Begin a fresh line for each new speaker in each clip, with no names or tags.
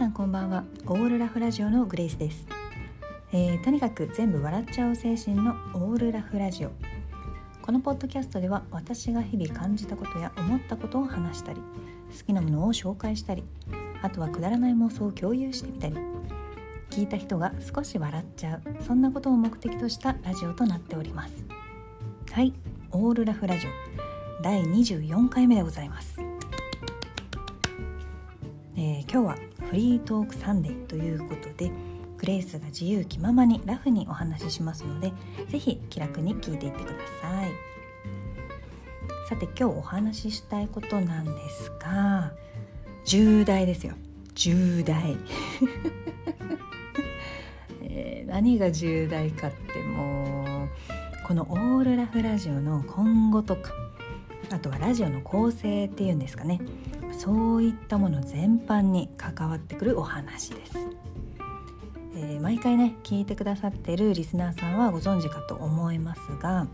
さんこんばんは。オールラフラジオのグレイスです、えー、とにかく全部笑っちゃう精神のオールラフラジオ。このポッドキャストでは私が日々感じたことや思ったことを話したり好きなものを紹介したりあとはくだらない妄想を共有してみたり聞いた人が少し笑っちゃうそんなことを目的としたラジオとなっております。はいオールラフラジオ。第24回目でございます。えー、今日はフリートークサンデーということでグレースが自由気ままにラフにお話ししますので是非気楽に聞いていってください。さて今日お話ししたいことなんですが重大ですよ。重大。えー、何が重大かってもうこのオールラフラジオの今後とかあとはラジオの構成っていうんですかね。そういったもの全般に関わってくるお話です、えー、毎回ね聞いてくださってるリスナーさんはご存知かと思いますが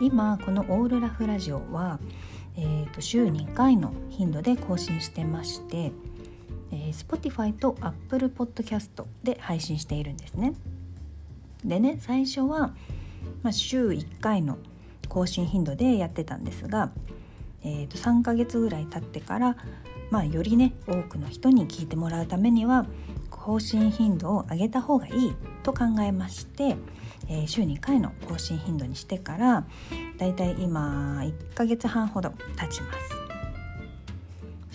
今この「オールラフラジオは」えー、と週2回の頻度で更新してまして、えー、Spotify と Apple Podcast で配信しているんですね。でね最初は、まあ、週1回の更新頻度でやってたんですがえー、と3ヶ月ぐらい経ってから、まあ、よりね多くの人に聞いてもらうためには更新頻度を上げた方がいいと考えまして、えー、週2回の更新頻度にしてからだいたい今1ヶ月半ほど経ちます。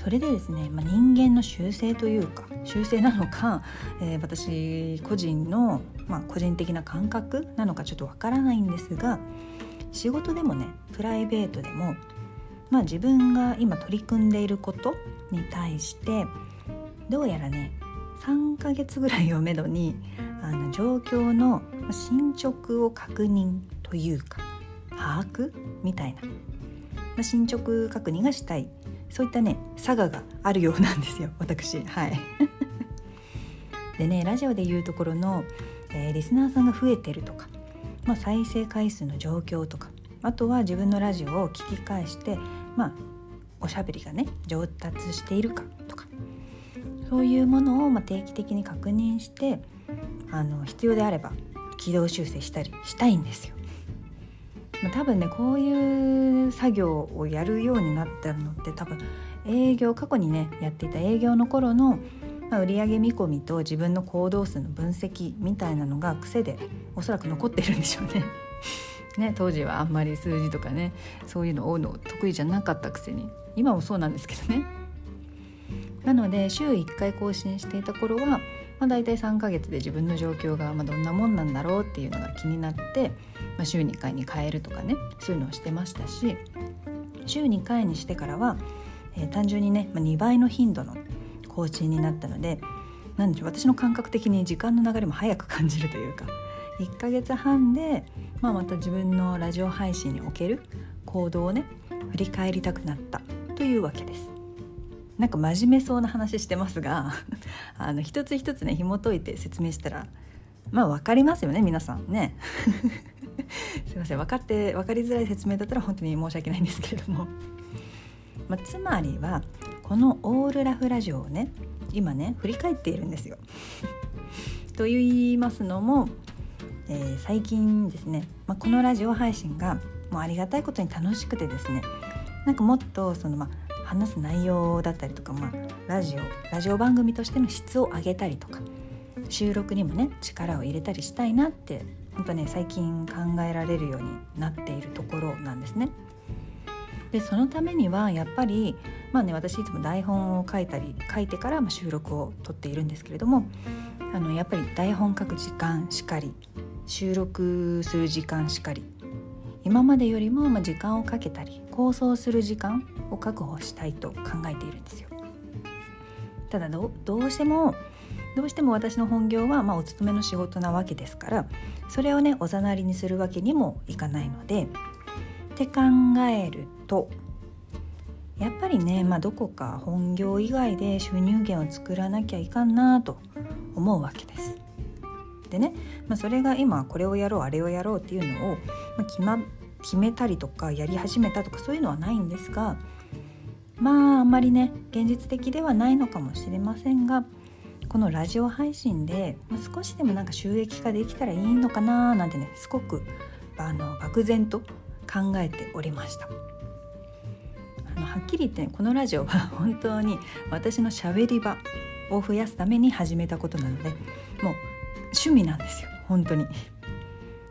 それでですね、まあ、人間の習性というか習性なのか、えー、私個人の、まあ、個人的な感覚なのかちょっとわからないんですが仕事でもねプライベートでもまあ、自分が今取り組んでいることに対してどうやらね3ヶ月ぐらいをめどにあの状況の進捗を確認というか把握みたいな、まあ、進捗確認がしたい。そういったね佐賀があるようなんですよ私。はい。でねラジオで言うところの、えー、リスナーさんが増えてるとか、まあ、再生回数の状況とかあとは自分のラジオを聞き返してまあおしゃべりがね上達しているかとかそういうものをま定期的に確認してあの必要であれば軌道修正したりしたいんですよ。まあ、多分ねこういう作業をやるようになったのって多分営業過去にねやっていた営業の頃の、まあ、売上見込みと自分の行動数の分析みたいなのが癖でおそらく残ってるんでしょうね。ね、当時はあんまり数字とかねそういうのを追うの得意じゃなかったくせに今もそうなんですけどね。なので週1回更新していた頃は、まあ、大体3ヶ月で自分の状況がまどんなもんなんだろうっていうのが気になって、まあ、週2回に変えるとかねそういうのをしてましたし週2回にしてからは、えー、単純にね、まあ、2倍の頻度の更新になったのでなんでしょう私の感覚的に時間の流れも早く感じるというか1ヶ月半で、まあ、また自分のラジオ配信における行動をね振り返りたくなったというわけです。なんか真面目そうな話してますが あの一つ一つね紐解いて説明したらまあ分かりますよね皆さんね。すいません分かって分かりづらい説明だったら本当に申し訳ないんですけれども、まあ、つまりはこのオールラフラジオをね今ね振り返っているんですよ。と言いますのもえー、最近ですね、まあ、このラジオ配信がもうありがたいことに楽しくてですねなんかもっとその、まあ、話す内容だったりとか、まあ、ラジオラジオ番組としての質を上げたりとか収録にもね力を入れたりしたいなって本当ね最近考えられるようになっているところなんですね。でそのためにはやっぱりまあね私いつも台本を書いたり書いてからま収録を撮っているんですけれどもあのやっぱり台本書く時間しかり収録する時間しかり今までよりも時間をかけたり構想する時間を確保したいと考えているんですよ。ただどうしてもどうしても私の本業はまあお勤めの仕事なわけですからそれをねおざなりにするわけにもいかないのでって考えるとやっぱりね、まあ、どこか本業以外で収入源を作らなきゃいかんなと思うわけです。でね、まあ、それが今これをやろうあれをやろうっていうのを、まあ、決ま決めたりとかやり始めたとかそういうのはないんですがまああんまりね現実的ではないのかもしれませんがこのラジオ配信で、まあ、少しでもなんか収益化できたらいいのかななんてねすごくあの漠然と考えておりました。あのはっきり言って、ね、このラジオは 本当に私のしゃべり場を増やすために始めたことなのでもう趣味なんですよ本当に。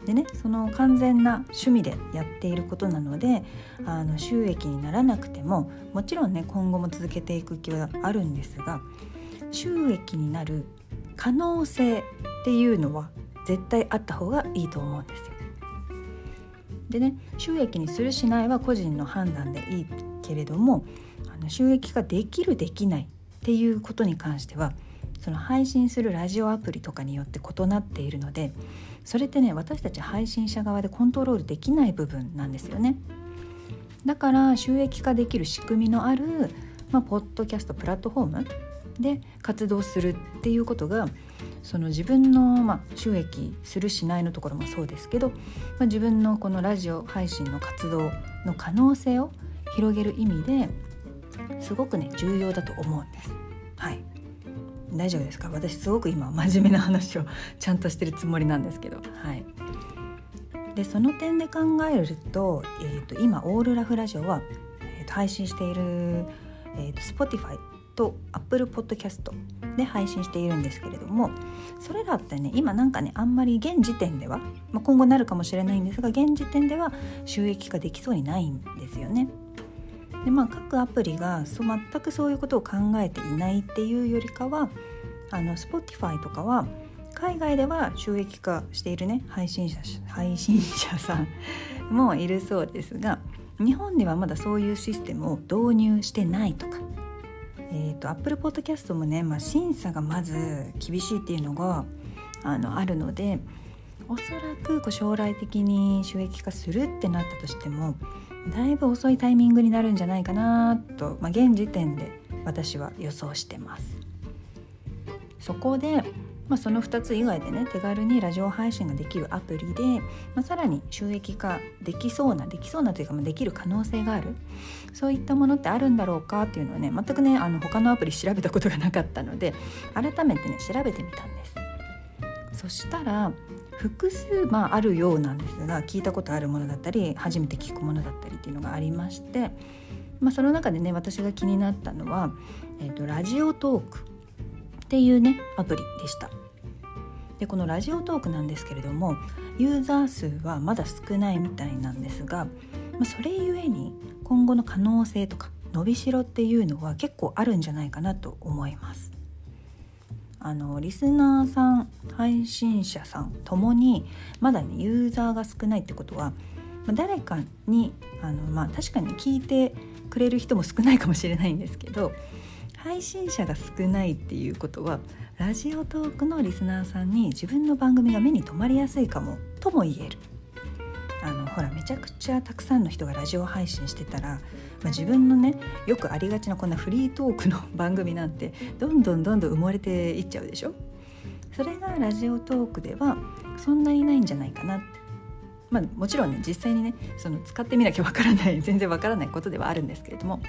でねその完全な趣味でやっていることなのであの収益にならなくてももちろんね今後も続けていく気はあるんですが収益になる可能性っていうのは絶対あった方がいいと思うんですよ。でね収益にするしないは個人の判断でいいけれどもあの収益化できるできないっていうことに関してはその配信するラジオアプリとかによって異なっているのでそれってね私たち配信者側でコントロールできない部分なんですよね。だから収益化できる仕組みのある、まあ、ポッドキャストプラットフォームで活動するっていうことがその自分の、まあ、収益するしないのところもそうですけど、まあ、自分のこのラジオ配信の活動の可能性を広げる意味ですごくね重要だと思うんです。大丈夫ですか？私すごく今真面目な話をちゃんとしてるつもりなんですけど。はい。でその点で考えると,、えーと、今オールラフラジオは、えーと、配信している、えーと、Spotify と Apple Podcast で配信しているんですけれどもそれらってね今なんかねあんまり現時点では、まあ、今後なるかもしれないんですが現時点では収益化できそうにないんですよね。でまあ各アプリがそ全くそういうことを考えていないっていうよりかはあの Spotify とかは海外では収益化しているね配信者配信者さん もいるそうですが日本ではまだそういうシステムを導入してないとか、えーと、Apple Podcast もね、まあ、審査がまず厳しいっていうのがあのあるのでおそらくこう将来的に収益化するってなったとしてもだいぶ遅いタイミングになるんじゃないかなと、まあ、現時点で私は予想してます。そこで、まあ、その2つ以外でね手軽にラジオ配信ができるアプリで、まあ、さらに収益化できそうなできそうなというか、まあ、できる可能性があるそういったものってあるんだろうかっていうのをね全くねあの他のアプリ調べたことがなかったので改めてね調べてみたんです。そしたら複数、まあ、あるようなんですが聞いたことあるものだったり初めて聞くものだったりっていうのがありまして、まあ、その中でね私が気になったのは、えーと、ラジオトークっていうねアプリでした。でこのラジオトークなんですけれどもユーザー数はまだ少ないみたいなんですが、まあ、それゆえに今後の可能性とか伸びしろっていうのは結構あるんじゃないかなと思います。あのリスナーさん配信者さんともにまだねユーザーが少ないってことは、ま、誰かにあの、まあ、確かに聞いてくれる人も少ないかもしれないんですけど配信者が少ないっていうことはラジオトークのリスナーさんに自分の番組が目に留まりやすいかもとも言える。あのほらめちゃくちゃたくさんの人がラジオ配信してたら、まあ、自分のねよくありがちなこんなフリートークの番組なんてどんどんどんどん埋もれていっちゃうでしょ？それがラジオトークではそんなにないんじゃないかなって。まあもちろんね実際にねその使ってみなきゃわからない全然わからないことではあるんですけれども、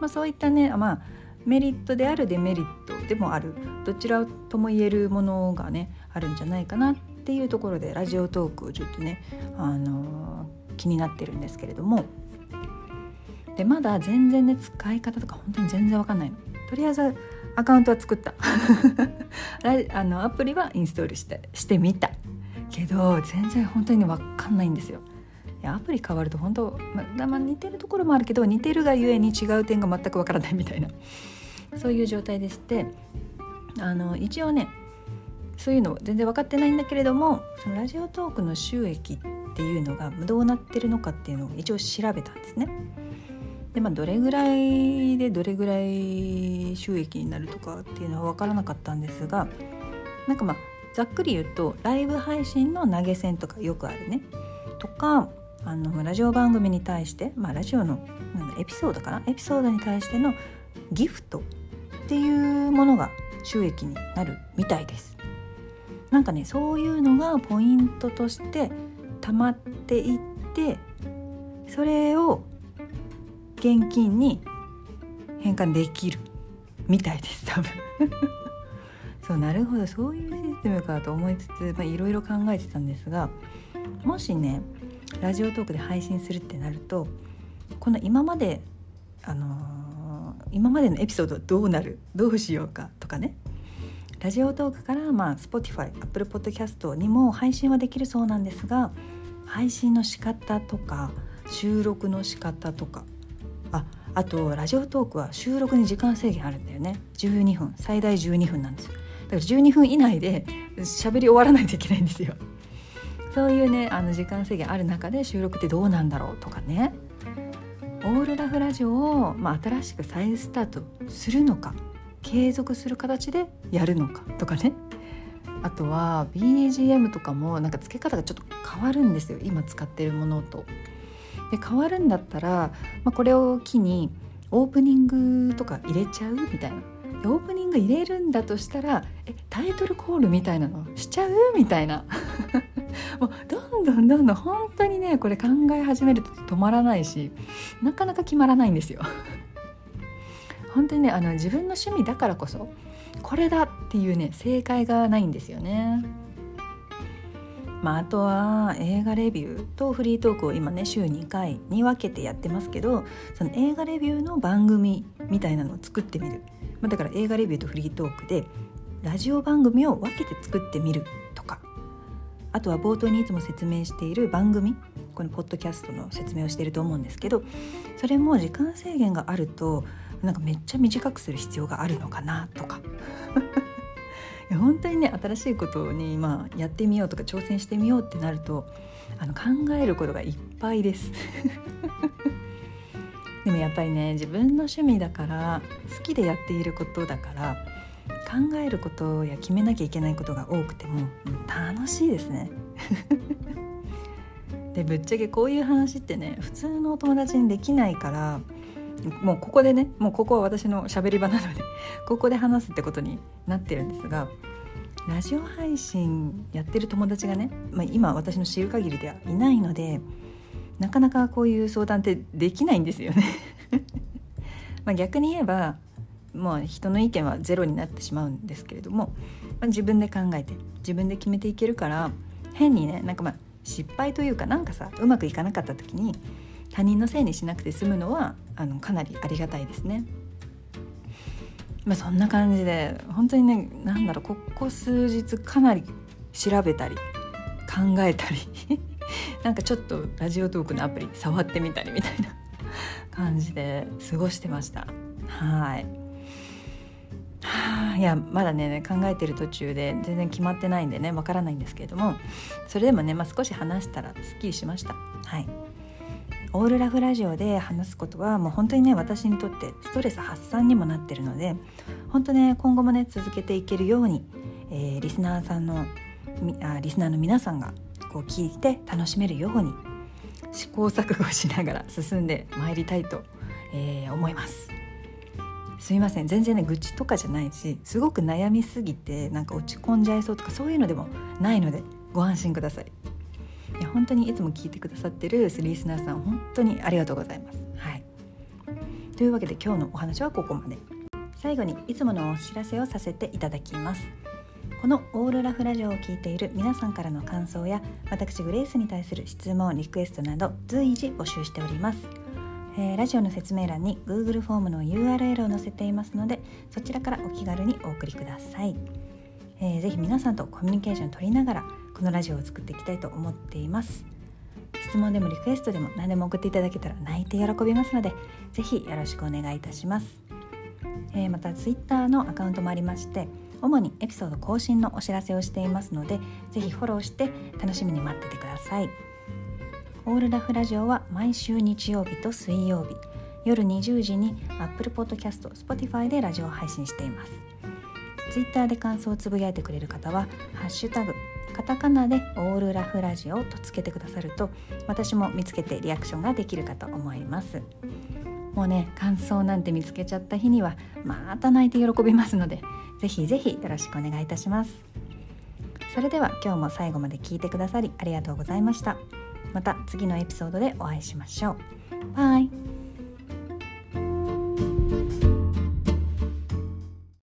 まあ、そういったねまあメリットであるデメリットでもある。どちらとも言えるものがねあるんじゃないかなっていうところでラジオトークちょっとね、あのー、気になってるんですけれどもでまだ全然ね使い方とか本当に全然わかんないの。とりあえずアカウントは作った あのアプリはインストールしてしてみたけど全然本当に分かんないんですよ。いやアプリ変わると本当、まま、似てるところもあるけど似てるがゆえに違う点が全く分からないみたいなそういう状態でしてあの一応ねそういうの全然分かってないんだけれどもそのラジオトークの収益っていうのがどうなってるのかっていうのを一応調べたんですね。でまあどれぐらいでどれぐらい収益になるとかっていうのは分からなかったんですがなんかまあざっくり言うとライブ配信の投げ銭とかよくあるねとかあのラジオ番組に対して、まあ、ラジオのエピソードかな？エピソードに対してのギフトっていうものが収益になるみたいです。なんかねそういうのがポイントとして溜まっていってそれを現金に変換できるみたいです多分。そうなるほど。そういうシステムかと思いつついろいろ考えてたんですがもしねラジオトークで配信するってなるとこの今まであのー、今までのエピソードどうなる？どうしようかとかね。ラジオトークからまあ Spotify、Apple Podcast にも配信はできるそうなんですが配信の仕方とか収録の仕方とかああとラジオトークは収録に時間制限あるんだよね。12分。最大12分なんですよ。だから12分以内で喋り終わらないといけないんですよ。そういうねあの時間制限ある中で収録ってどうなんだろうとかね。オールラフラジオを、まあ、新しく再スタートするのか。継続する形でやるのかとかねあとは BGM とかもなんか付け方がちょっと変わるんですよ今使ってるものと。で変わるんだったら、まあ、これを機にオープニングとか入れちゃうみたいなオープニング入れるんだとしたらえタイトルコールみたいなのしちゃうみたいな もうどんどんどんどん本当にねこれ考え始めると止まらないしなかなか決まらないんですよ。本当にねあの自分の趣味だからこそこれだっていうね正解がないんですよね。まあ、あとは映画レビューとフリートークを今ね週2回に分けてやってますけどその映画レビューの番組みたいなのを作ってみる、まあ、だから映画レビューとフリートークでラジオ番組を分けて作ってみるとかあとは冒頭にいつも説明している番組このポッドキャストの説明をしていると思うんですけどそれも時間制限があるとなんかめっちゃ短くする必要があるのかなとか。いや本当にね新しいことにまあやってみようとか挑戦してみようってなるとあの考えることがいっぱいです。でもやっぱりね自分の趣味だから好きでやっていることだから考えることや決めなきゃいけないことが多くても楽しいですね。でぶっちゃけこういう話ってね普通のお友達にできないからもうここでねもうここは私のしゃべり場なので ここで話すってことになってるんですがラジオ配信やってる友達がね、まあ、今私の知る限りではいないのでなかなかこういう相談ってできないんですよね。ま逆に言えばもう人の意見はゼロになってしまうんですけれども、まあ、自分で考えて自分で決めていけるから変にねなんかまあ失敗というかなんかさうまくいかなかった時に他人のせいにしなくて済むのはあのかなりありがたいですね。まあ、そんな感じで本当にね何だろうここ数日かなり調べたり考えたり なんかちょっとラジオトークのアプリ触ってみたりみたいな感じで過ごしてましたはい。はあ、いやまだね考えてる途中で全然決まってないんでねわからないんですけれどもそれでもね、まあ、少し話したらすっきりしましたはいオールラフラジオで話すことはもう本当にね私にとってストレス発散にもなってるので本当ね今後もね続けていけるように、えー、リスナーさんのあリスナーの皆さんがこう聞いて楽しめるように試行錯誤しながら進んでまいりたいと、えー、思います。すみません全然ね愚痴とかじゃないしすごく悩みすぎてなんか落ち込んじゃいそうとかそういうのでもないのでご安心ください。いや本当にいつも聞いてくださってるリスナーさん本当にありがとうございます。はい、というわけで今日のお話はここまで。最後にいつものお知らせをさせていただきます。このオールラフラジオを聴いている皆さんからの感想や私グレースに対する質問リクエストなど随時募集しております、えー、ラジオの説明欄に Google フォームの URL を載せていますのでそちらからお気軽にお送りください、えー、ぜひ皆さんとコミュニケーション取りながらこのラジオを作っていきたいと思っています。質問でもリクエストでも何でも送っていただけたら泣いて喜びますのでぜひよろしくお願いいたします、えー、また Twitter のアカウントもありまして主にエピソード更新のお知らせをしていますのでぜひフォローして楽しみに待っててください。オールラフラジオは毎週日曜日と水曜日夜20時に Apple Podcast、Spotify でラジオを配信しています。Twitter で感想をつぶやいてくれる方は「ハッシュタグカタカナでオールラフラジオとつけてくださると私も見つけてリアクションができるかと思います。もうね感想なんて見つけちゃった日にはまた泣いて喜びますのでぜひぜひよろしくお願いいたします。それでは今日も最後まで聞いてくださりありがとうございました。また次のエピソードでお会いしましょう。バイ。